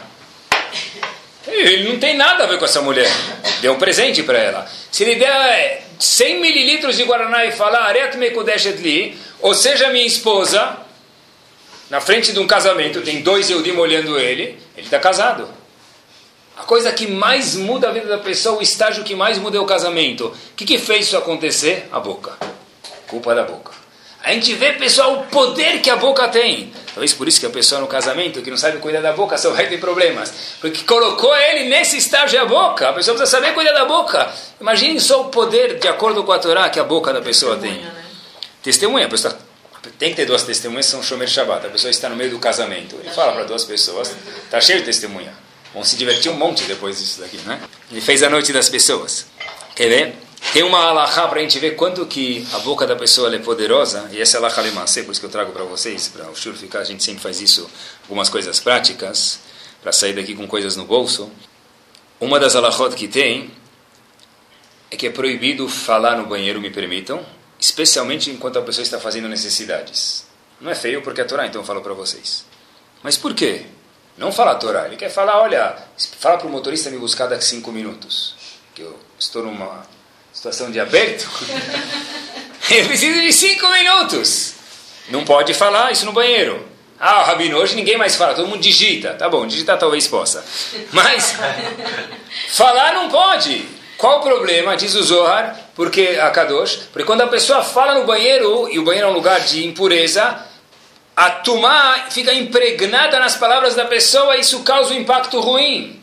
Ele não tem nada a ver com essa mulher. Deu um presente para ela. Se ele der 100 mililitros de Guaraná e falar, ou seja, minha esposa, na frente de um casamento, tem dois Eudim olhando ele, ele está casado. A coisa que mais muda a vida da pessoa, o estágio que mais muda é o casamento. O que, que fez isso acontecer? A boca. Culpa da boca. A gente vê, pessoal, o poder que a boca tem. Talvez por isso que a pessoa no casamento, que não sabe cuidar da boca, só vai ter problemas. Porque colocou ele nesse estágio a boca. A pessoa precisa saber cuidar da boca. Imagine só o poder, de acordo com a Torá, que a boca da pessoa tem. Né? Testemunha. A pessoa tem que ter duas testemunhas, são Shomer Shabbat. A pessoa está no meio do casamento. Ele fala para duas pessoas, está cheio de testemunha. Vão se divertir um monte depois disso daqui, né? Ele fez a noite das pessoas. Quer ver? Tem uma alahá para a gente ver quanto que a boca da pessoa é poderosa. E essa é alahá por isso que eu trago para vocês, para o shur ficar. A gente sempre faz isso, algumas coisas práticas, para sair daqui com coisas no bolso. Uma das alahot que tem é que é proibido falar no banheiro, me permitam, especialmente enquanto a pessoa está fazendo necessidades. Não é feio porque é Torá, então eu falo para vocês. Mas por quê? Não fala a Torá. Ele quer falar, olha, fala para o motorista me buscar daqui cinco minutos. Que eu estou numa situação de aberto. eu preciso de cinco minutos. Não pode falar isso no banheiro. Ah, Rabino, hoje ninguém mais fala, todo mundo digita. Tá bom, digitar talvez possa. Mas falar não pode. Qual o problema? Diz o Zohar, porque a Kadosh, porque quando a pessoa fala no banheiro, e o banheiro é um lugar de impureza, a tumá fica impregnada nas palavras da pessoa e isso causa um impacto ruim.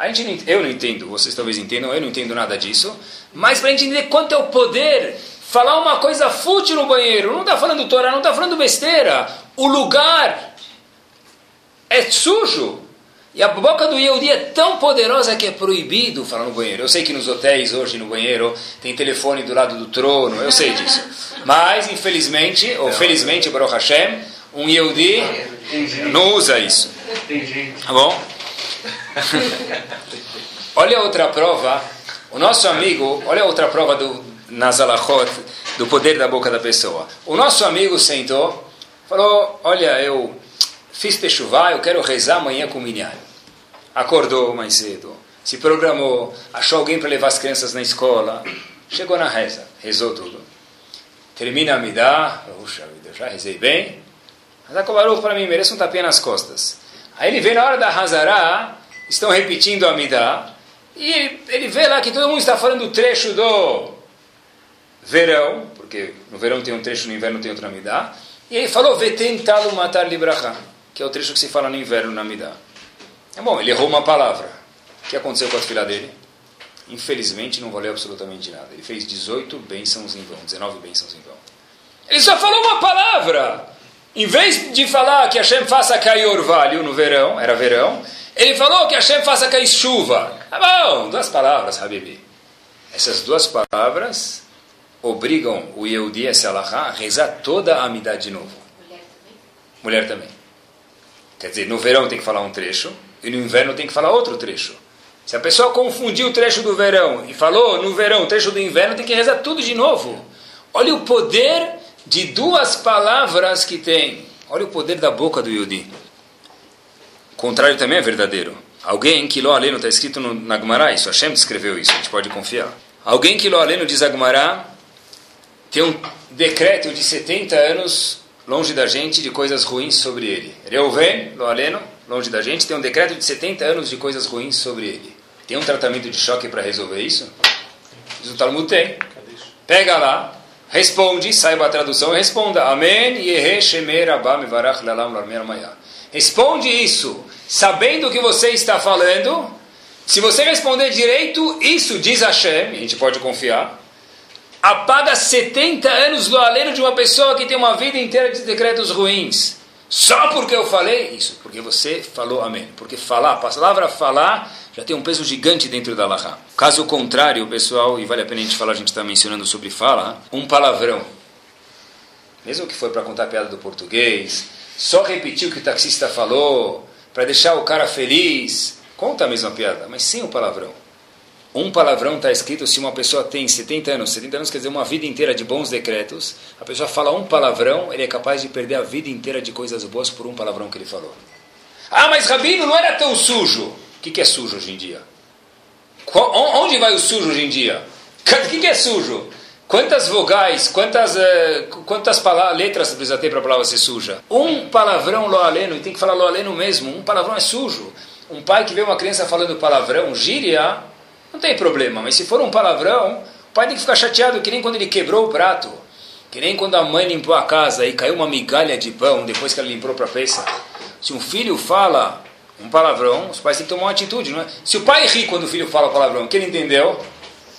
A gente não, eu não entendo, vocês talvez entendam, eu não entendo nada disso, mas para a gente entender quanto é o poder, falar uma coisa fútil no banheiro, não está falando Torá, não está falando besteira, o lugar é sujo, e a boca do Yehudi é tão poderosa que é proibido falar no banheiro. Eu sei que nos hotéis hoje no banheiro tem telefone do lado do trono, eu sei disso. Mas, infelizmente, ou felizmente, Baruch Hashem, um Yehudi não usa isso. Tá bom? olha outra prova. O nosso amigo, olha outra prova do Nazalachot, do poder da boca da pessoa. O nosso amigo sentou, falou: Olha, eu fiz techuvá, eu quero rezar amanhã com o minyan. Acordou mais cedo, se programou, achou alguém para levar as crianças na escola, chegou na reza, rezou tudo. Termina a midá, puxa vida, já rezei bem, mas a para mim, merece um tapinha nas costas. Aí ele vê na hora da Hazará, estão repetindo a midá, e ele, vê lá que todo mundo está falando o trecho do verão, porque no verão tem um trecho, no inverno tem outra midá, e ele falou, Vetentalo matar libraha que é o trecho que se fala no inverno na Midá. É bom, ele errou uma palavra. O que aconteceu com a filha dele? Infelizmente não valeu absolutamente nada. Ele fez 18 bênçãos em vão, 19 bênçãos em vão. Ele só falou uma palavra. Em vez de falar que Hashem faça cair orvalho no verão, era verão, ele falou que Hashem faça cair chuva. Ah, bom, duas palavras, Habibi. Essas duas palavras obrigam o Yehudi, esse Alahá, a rezar toda a amidade de novo. Mulher também. Mulher também. Quer dizer, no verão tem que falar um trecho, e no inverno tem que falar outro trecho. Se a pessoa confundiu o trecho do verão e falou no verão o trecho do inverno, tem que rezar tudo de novo. Olha o poder de duas palavras que tem. Olha o poder da boca do Yudi. O contrário também é verdadeiro. Alguém que lo aleno está escrito no, na Gemara, isso Hashem descreveu isso, a gente pode confiar. Alguém que lo aleno diz a Gemara tem um decreto de 70 anos longe da gente de coisas ruins sobre ele. Reuven, lo aleno, longe da gente, tem um decreto de 70 anos de coisas ruins sobre ele. Tem um tratamento de choque para resolver isso? Diz o Talmud tem. Pega lá, responde, saiba a tradução, responda. Amém. Responde isso, sabendo o que você está falando. Se você responder direito, isso diz Hashem, a gente pode confiar apaga 70 anos do aleno de uma pessoa que tem uma vida inteira de decretos ruins. Só porque eu falei isso, porque você falou amém. Porque falar, a palavra falar já tem um peso gigante dentro da Laha. Caso contrário, pessoal, e vale a pena a gente falar, a gente está mencionando sobre fala, um palavrão. Mesmo que foi para contar a piada do português, só repetir o que o taxista falou, para deixar o cara feliz, conta a mesma piada, mas sem o palavrão. Um palavrão está escrito se uma pessoa tem 70 anos, 70 anos quer dizer uma vida inteira de bons decretos, a pessoa fala um palavrão, ele é capaz de perder a vida inteira de coisas boas por um palavrão que ele falou. Ah, mas Rabino não era tão sujo. O que, que é sujo hoje em dia? Onde vai o sujo hoje em dia? O que, que é sujo? Quantas vogais, quantas, uh, quantas palavras, letras precisa ter para a palavra ser suja? Um palavrão loaleno, e tem que falar loaleno mesmo, um palavrão é sujo. Um pai que vê uma criança falando palavrão, gíria, não tem problema, mas se for um palavrão, o pai tem que ficar chateado, que nem quando ele quebrou o prato. Que nem quando a mãe limpou a casa e caiu uma migalha de pão depois que ela limpou para a peça. Se um filho fala um palavrão, os pais têm que tomar uma atitude, não é? Se o pai ri quando o filho fala palavrão, que ele entendeu,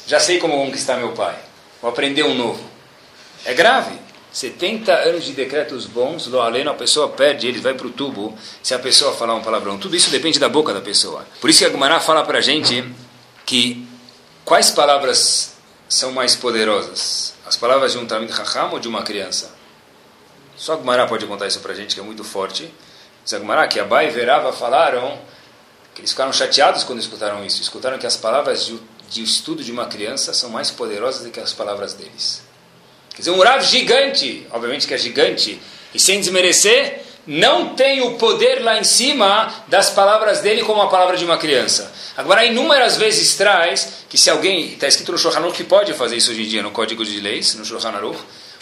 já sei como conquistar meu pai. Vou aprender um novo. É grave. 70 anos de decretos bons, lo aleno, a pessoa perde, ele vai para o tubo se a pessoa falar um palavrão. Tudo isso depende da boca da pessoa. Por isso que a Gumará fala para a gente que quais palavras são mais poderosas? As palavras de um Talmud Raham ou de uma criança? Só Gumará pode contar isso para a gente, que é muito forte. Diz Gumará que Abai e Verava falaram que eles ficaram chateados quando escutaram isso. Escutaram que as palavras de, de estudo de uma criança são mais poderosas do que as palavras deles. Quer dizer, um Rav gigante, obviamente que é gigante, e sem desmerecer, não tem o poder lá em cima das palavras dele como a palavra de uma criança. Agora, inúmeras vezes traz que se alguém, está escrito no Shulchan que pode fazer isso hoje em dia no Código de Leis, no Shulchan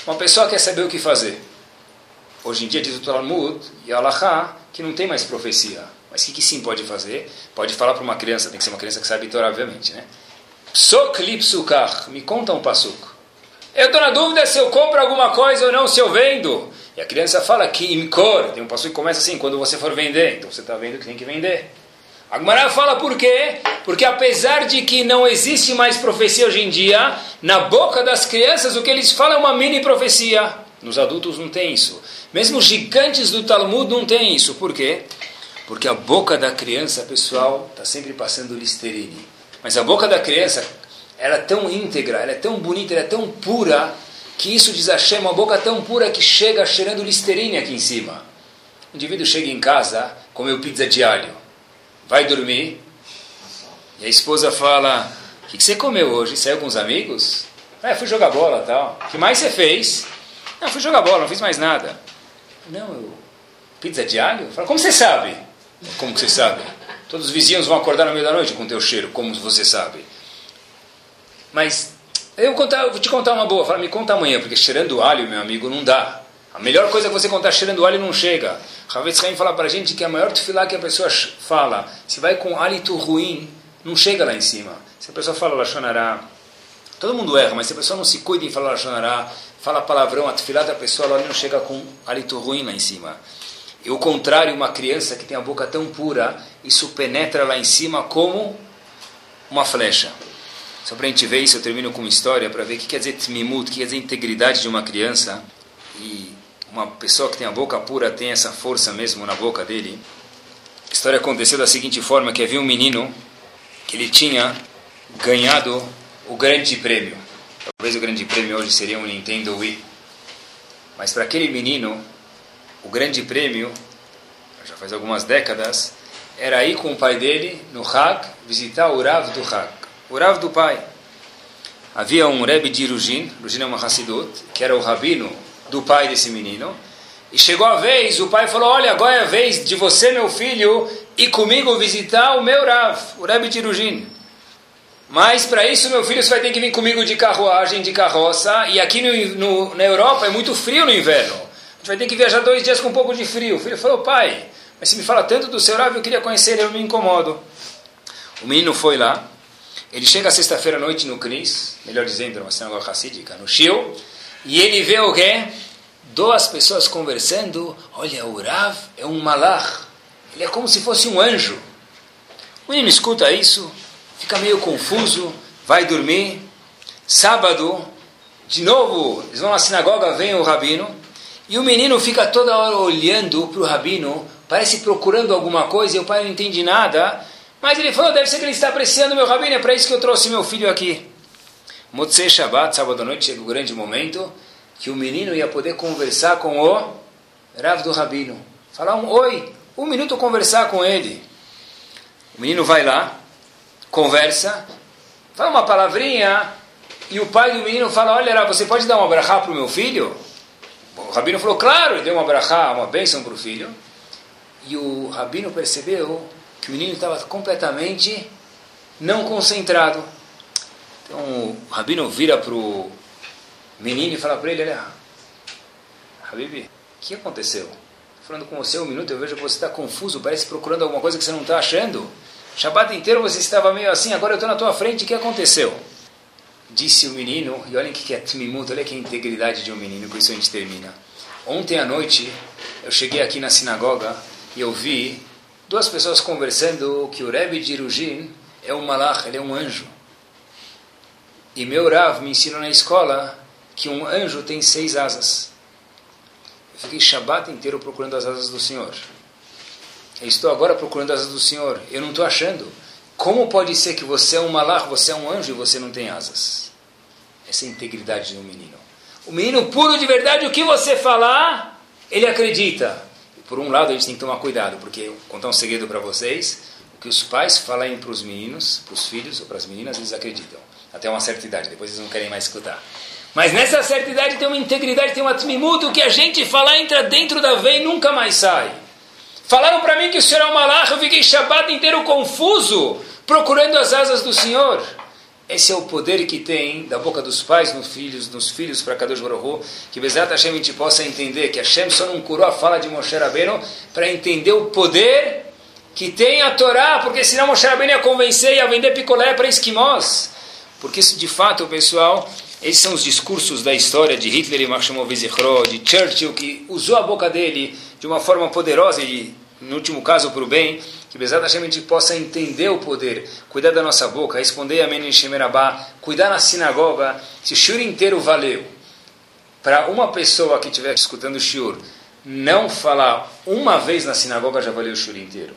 uma pessoa quer saber o que fazer. Hoje em dia diz o Talmud e Allah que não tem mais profecia. Mas o que, que sim pode fazer? Pode falar para uma criança, tem que ser uma criança que sabe Torah, obviamente, né? Psok lipsukach, me conta um pasuk. Eu estou na dúvida se eu compro alguma coisa ou não, se eu vendo. E a criança fala que imkor, tem um passo que começa assim, quando você for vender, então você está vendo que tem que vender. A Gemara fala por quê? Porque apesar de que não existe mais profecia hoje em dia, na boca das crianças o que eles falam é uma mini profecia. Nos adultos não tem isso. Mesmo os gigantes do Talmud não tem isso. Por quê? Porque a boca da criança, pessoal, está sempre passando listerine. Mas a boca da criança, ela é tão íntegra, ela é tão bonita, ela é tão pura, que isso diz uma boca tão pura que chega cheirando listerine aqui em cima. O indivíduo chega em casa, comeu pizza de alho, vai dormir, e a esposa fala, o que, que, você comeu hoje? Saiu com os amigos? É, fui jogar bola tal. O que mais você fez? Não, fui jogar bola, não fiz mais nada. Não, eu... Pizza de alho? Fala, como você sabe? Como que você sabe? Todos os vizinhos vão acordar no meio da noite com teu cheiro, como você sabe. Mas eu vou, vou te contar uma boa. Fala, me conta amanhã, porque cheirando alho, meu amigo, não dá. A melhor coisa que você contar cheirando alho não chega. Ravetz Haim fala para a gente que a maior tefilá que a pessoa fala, se vai com hálito ruim, não chega lá em cima. Se a pessoa fala Lachonará, todo mundo erra, mas se a pessoa não se cuida em falar Lachonará, fala palavrão, a pessoa ela não chega com hálito ruim lá em cima. E o contrário, uma criança que tem a boca tão pura, isso penetra lá em cima como uma flecha. Só para a gente ver isso, eu termino com uma história para ver o que quer dizer tmimut, o que quer dizer integridade de uma criança. E uma pessoa que tem a boca pura tem essa força mesmo na boca dele. A história aconteceu da seguinte forma, que havia um menino que ele tinha ganhado o grande prêmio. Talvez o grande prêmio hoje seria um Nintendo Wii. Mas para aquele menino, o grande prêmio, já faz algumas décadas, era ir com o pai dele no Hag, visitar o Rav do Hag, o Rav do pai. Havia um Rebbe de Irujin, Irujin é uma Hassidut, que era o rabino do pai desse menino, e chegou a vez, o pai falou, olha, agora é a vez de você, meu filho, ir comigo visitar o meu Rav, o Rebbe de Irujin. Mas para isso, meu filho, você vai ter que vir comigo de carruagem, de carroça, e aqui no, no, na Europa é muito frio no inverno. A gente vai ter que viajar dois dias com um pouco de frio. O filho falou, pai, mas se me fala tanto do seu Rav, eu queria conhecer ele, eu me incomodo. O menino foi lá, ele chega sexta-feira à noite no Cris, melhor dizendo, uma sinagoga racídica, no Shio, e ele vê o quê? Duas pessoas conversando, olha, o Rav é um malach, ele é como se fosse um anjo. O menino escuta isso, fica meio confuso, vai dormir. Sábado, de novo, eles vão na sinagoga, vem o rabino, e o menino fica toda hora olhando para o rabino, parece procurando alguma coisa, e o pai não entende nada, mas ele falou, deve ser que ele está apreciando meu rabino, é para isso que eu trouxe meu filho aqui. Motzei Shabbat, sábado à noite, chega o grande momento que o menino ia poder conversar com o Rav do Rabino. Falar um oi, um minuto conversar com ele. O menino vai lá, conversa, fala uma palavrinha, e o pai do menino fala, olha, você pode dar uma brachá para o meu filho? O Rabino falou, claro, ele deu uma brachá, uma bênção para o filho. E o Rabino percebeu que o menino estava completamente não concentrado. Então o Rabino vira para o menino e fala para ele, olha, Habib, o que aconteceu? Falando com você um minuto, eu vejo que você está confuso, parece procurando alguma coisa que você não está achando. Shabbat inteiro você estava meio assim, agora eu estou na tua frente, o que aconteceu? Disse o menino, e olhem o que é tmimut, olha que integridade de um menino, com isso a gente termina. Ontem à noite, eu cheguei aqui na sinagoga e eu vi duas pessoas conversando que o Rebbe de Irujin é um malach, ele é um anjo. E meu Rav me ensinou na escola que um anjo tem seis asas. Eu fiquei Shabbat inteiro procurando as asas do Senhor. Eu estou agora procurando as asas do Senhor. Eu não estou achando. Como pode ser que você é um malach, você é um anjo e você não tem asas? Essa é a integridade do menino. O menino puro de verdade, o que você falar, ele acredita. Por um lado, a gente tem que tomar cuidado, porque vou contar um segredo para vocês. O que os pais falarem para os meninos, para os filhos ou para as meninas, eles acreditam. Até uma certa idade, depois eles não querem mais escutar. Mas nessa certa idade tem uma integridade, tem um atmimuto, o que a gente falar entra dentro da veia e nunca mais sai. Falaram para mim que o Senhor é um malach, eu fiquei Shabbat inteiro confuso, procurando as asas do Senhor. Esse é o poder que tem da boca dos pais nos filhos, nos filhos para Kadosh Baruch que Bezat Hashem a gente possa entender que Hashem só não curou a fala de Moshe Rabbeinu para entender o poder que tem a Torá, porque senão Moshe Rabbeinu ia convencer ia vender picolé para esquimós. Porque isso de fato, pessoal, esses são os discursos da história de Hitler e Maximov Zichro, de Churchill, que usou a boca dele de uma forma poderosa e, no último caso, para o bem, que Bezat Hashem a gente possa entender o poder, cuidar da nossa boca, responder Amém em Shemerabá, cuidar na sinagoga, se o shiur inteiro valeu, para uma pessoa que estiver escutando o shiur, não falar uma vez na sinagoga já valeu o shiur inteiro.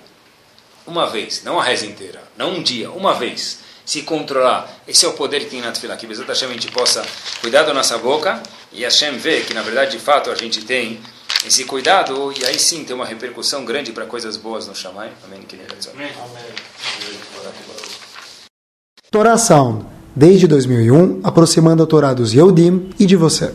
Uma vez, não a reza inteira, não um dia, uma vez se controlar. Esse é o poder que tem na Tefillah. Que Bezat Hashem a gente possa cuidar da nossa boca e Hashem vê que, na verdade, de fato, a gente tem esse cuidado e aí sim tem uma repercussão grande para coisas boas no Shammai. Amém. Amém. Torá Sound, desde 2001, aproximando a Torá dos Yehudim e de você.